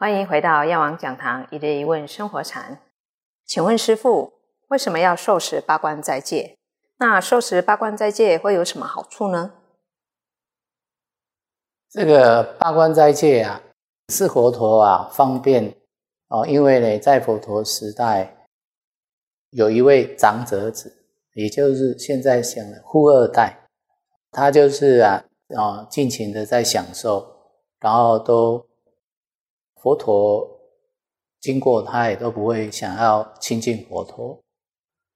欢迎回到药王讲堂一日一问生活禅。请问师父，为什么要受持八关斋戒？那受持八关斋戒会有什么好处呢？这个八关斋戒啊，是佛陀啊方便哦，因为呢，在佛陀时代，有一位长者子，也就是现在讲的富二代，他就是啊啊尽情的在享受，然后都。佛陀经过，他也都不会想要亲近佛陀。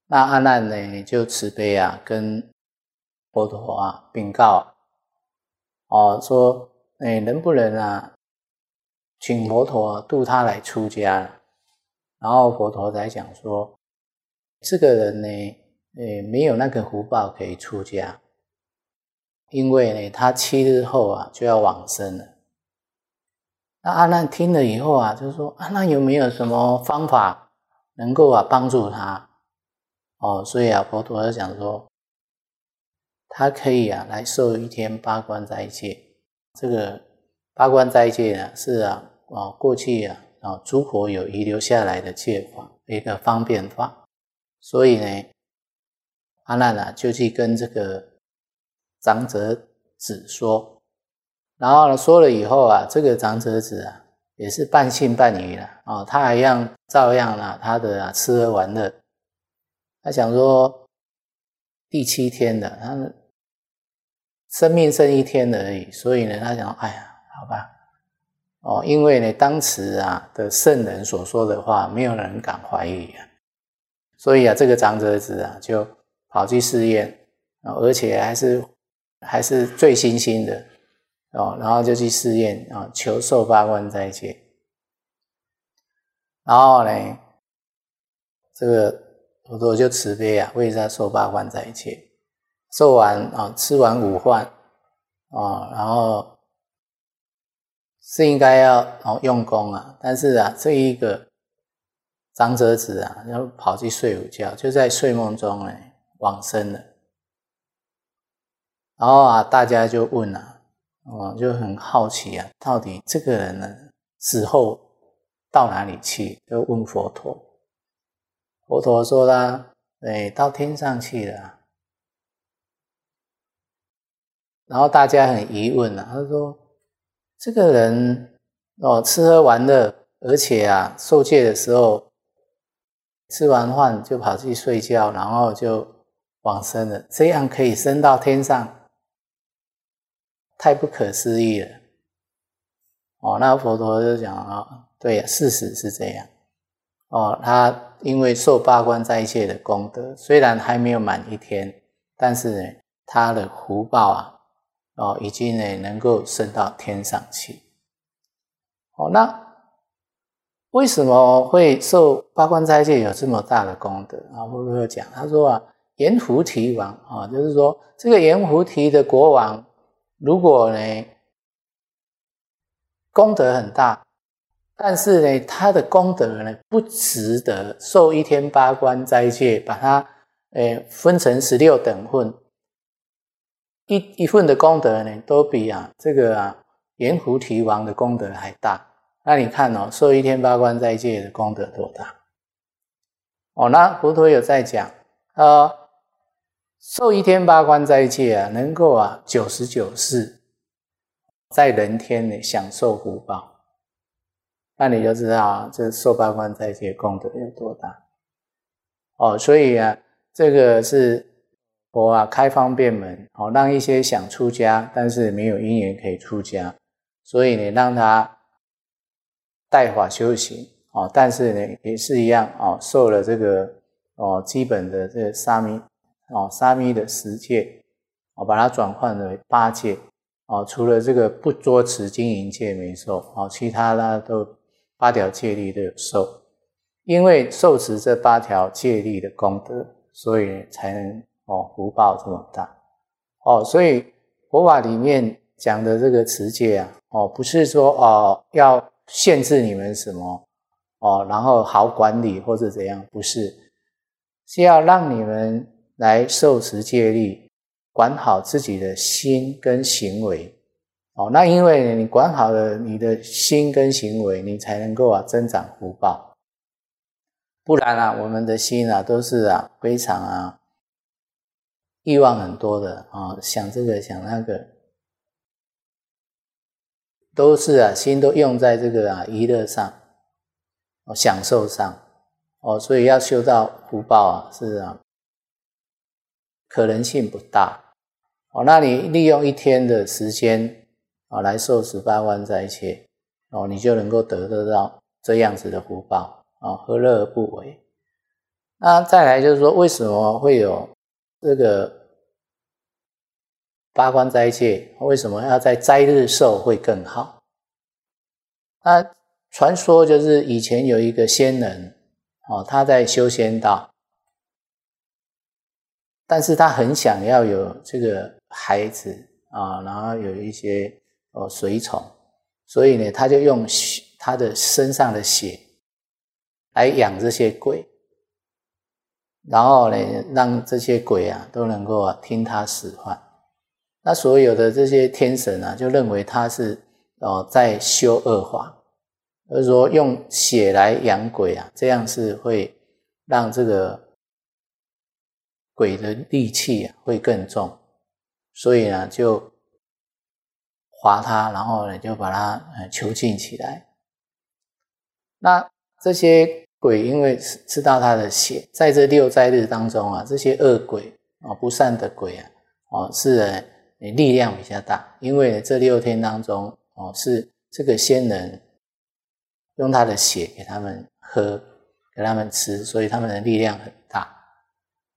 那阿难呢，就慈悲啊，跟佛陀啊禀告，哦，说，哎，能不能啊，请佛陀度他来出家？然后佛陀才讲说，这个人呢，诶，没有那个福报可以出家，因为呢，他七日后啊就要往生了。那阿难听了以后啊，就说：“阿难有没有什么方法能够啊帮助他？哦，所以啊，佛陀就讲说，他可以啊来受一天八关斋戒。这个八关斋戒呢，是啊啊过去啊啊诸佛有遗留下来的戒法，一个方便法。所以呢，阿难啊就去跟这个长者子说。”然后呢，说了以后啊，这个长者子啊，也是半信半疑了啊，他还样照样啊，他的啊吃喝玩乐。他想说，第七天的，他生命剩一天而已，所以呢，他想，哎呀，好吧，哦，因为呢，当时啊的圣人所说的话，没有人敢怀疑啊，所以啊，这个长者子啊，就跑去试验啊，而且还是还是最新兴的。哦，然后就去试验啊，求受八关斋戒。然后呢，这个佛陀就慈悲啊，为他受八关斋戒。受完啊，吃完午饭啊，然后是应该要哦用功啊，但是啊，这一个长者子啊，要跑去睡午觉，就在睡梦中呢往生了。然后啊，大家就问啊。哦，就很好奇啊，到底这个人呢死后到哪里去？就问佛陀。佛陀说啦：“哎，到天上去了。”然后大家很疑问啊，他说：“这个人哦，吃喝玩乐，而且啊，受戒的时候吃完饭就跑去睡觉，然后就往生了，这样可以升到天上？”太不可思议了，哦，那佛陀就讲啊，对，事实是这样，哦，他因为受八关斋戒的功德，虽然还没有满一天，但是呢，他的福报啊，哦，已经呢能够升到天上去，哦，那为什么会受八关斋戒有这么大的功德啊？佛陀讲，他说啊，阎浮提王啊，就是说这个阎浮提的国王。如果呢，功德很大，但是呢，他的功德呢不值得受一天八关斋戒，把它诶分成十六等份，一一份的功德呢都比啊这个啊阎浮提王的功德还大。那你看哦，受一天八关斋戒的功德多大？哦，那佛陀有在讲啊。受一天八关斋戒啊，能够啊九十九世在人天呢享受福报，那你就知道啊，这受八关斋戒功德有多大哦。所以啊，这个是佛啊开方便门哦，让一些想出家但是没有因缘可以出家，所以呢让他代法修行哦，但是呢也是一样哦，受了这个哦基本的这个沙弥。哦，沙弥的十戒，哦，把它转换为八戒，哦，除了这个不作持经营戒没受，哦，其他的都八条戒律都有受，因为受持这八条戒律的功德，所以才能哦福报这么大，哦，所以佛法里面讲的这个持戒啊，哦，不是说哦要限制你们什么，哦，然后好管理或者怎样，不是，是要让你们。来受持戒律，管好自己的心跟行为，哦，那因为你管好了你的心跟行为，你才能够啊增长福报。不然啊，我们的心啊都是啊非常啊欲望很多的啊，想这个想那个，都是啊心都用在这个啊娱乐上，哦享受上，哦，所以要修到福报啊是啊可能性不大。哦，那你利用一天的时间。啊，来受十八万灾切，哦，你就能够得得到这样子的福报啊，何乐而不为？那再来就是说，为什么会有这个八关斋戒？为什么要在斋日受会更好？那传说就是以前有一个仙人，哦，他在修仙道，但是他很想要有这个孩子啊，然后有一些。哦，随从，所以呢，他就用他的身上的血来养这些鬼，然后呢，让这些鬼啊都能够啊听他使唤。那所有的这些天神啊，就认为他是哦在修恶法，就是说用血来养鬼啊，这样是会让这个鬼的戾气啊会更重，所以呢就。划他，然后呢，就把他呃囚禁起来。那这些鬼因为吃吃到他的血，在这六灾日当中啊，这些恶鬼啊、不善的鬼啊，哦，是力量比较大。因为这六天当中，哦，是这个仙人用他的血给他们喝，给他们吃，所以他们的力量很。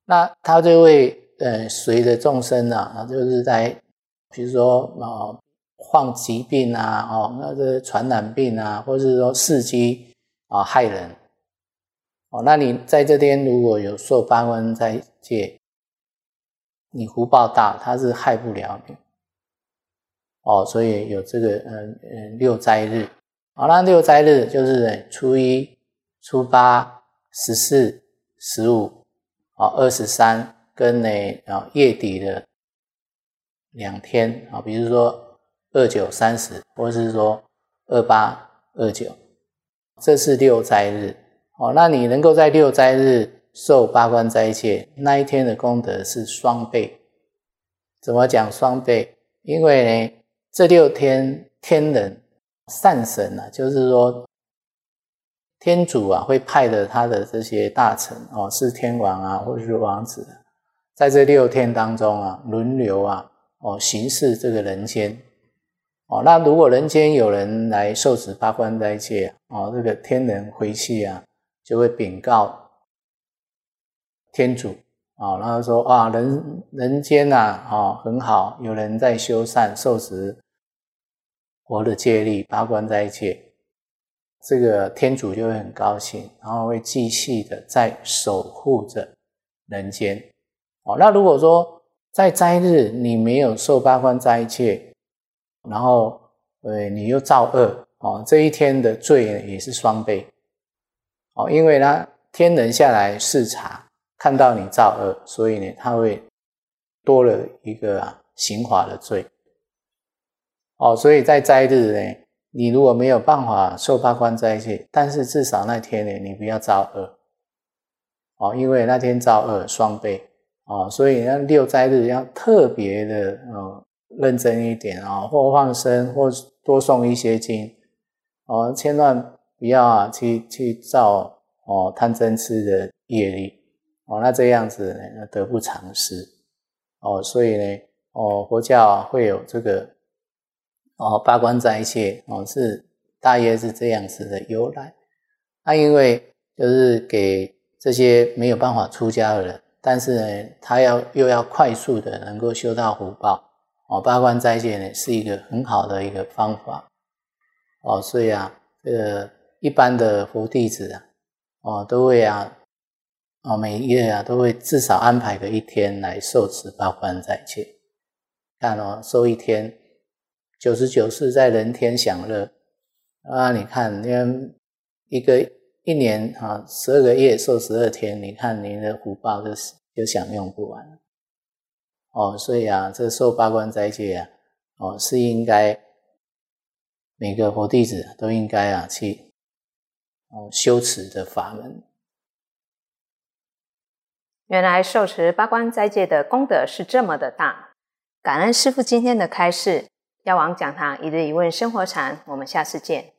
那他就会呃随着众生啊，就是在比如说啊。患疾病啊，哦，那个传染病啊，或者是说伺机啊害人，哦，那你在这边如果有受八关斋戒，你福报大，他是害不了你，哦，所以有这个嗯嗯六斋日，好，那六斋日就是初一、初八、十四、十五，啊，二十三跟呢啊月底的两天啊，比如说。二九三十，或者是说二八二九，这是六灾日哦。那你能够在六灾日受八关斋戒，那一天的功德是双倍。怎么讲双倍？因为呢，这六天天人善神啊，就是说天主啊，会派的他的这些大臣哦，是天王啊，或者是王子，在这六天当中啊，轮流啊，哦，行事这个人间。哦，那如果人间有人来受持八关斋戒，哦，这个天人回去啊，就会禀告天主，啊，然后说啊，人人间呐，啊，很好，有人在修善，受持佛的戒律，八关斋戒，这个天主就会很高兴，然后会继续的在守护着人间。哦，那如果说在斋日你没有受八关斋戒，然后，呃，你又造恶哦，这一天的罪也是双倍哦，因为呢，天人下来视察，看到你造恶，所以呢，他会多了一个啊刑罚的罪哦，所以在斋日呢，你如果没有办法受八关斋戒，但是至少那天呢，你不要造恶哦，因为那天造恶双倍。哦，所以那六斋日要特别的哦。认真一点啊，或放生，或多送一些经。哦，千万不要啊去去造哦贪嗔痴的业力。哦，那这样子呢得不偿失。哦，所以呢哦佛教会有这个哦八关斋戒哦，是大约是这样子的由来。那因为就是给这些没有办法出家的人，但是呢他要又要快速的能够修到福报。哦，八关斋戒呢是一个很好的一个方法，哦，所以啊，这个一般的佛弟子啊，哦，都会啊，哦，每一月啊都会至少安排个一天来受持八关斋戒。看哦，受一天，九十九世在人天享乐啊！你看，因为一个一年啊，十二个月受十二天，你看您的福报就是就享用不完哦。所以啊，这受八关斋戒啊，哦，是应该每个佛弟子都应该啊去哦修持的法门。原来受持八关斋戒的功德是这么的大，感恩师父今天的开示。药王讲堂，一日一问生活禅，我们下次见。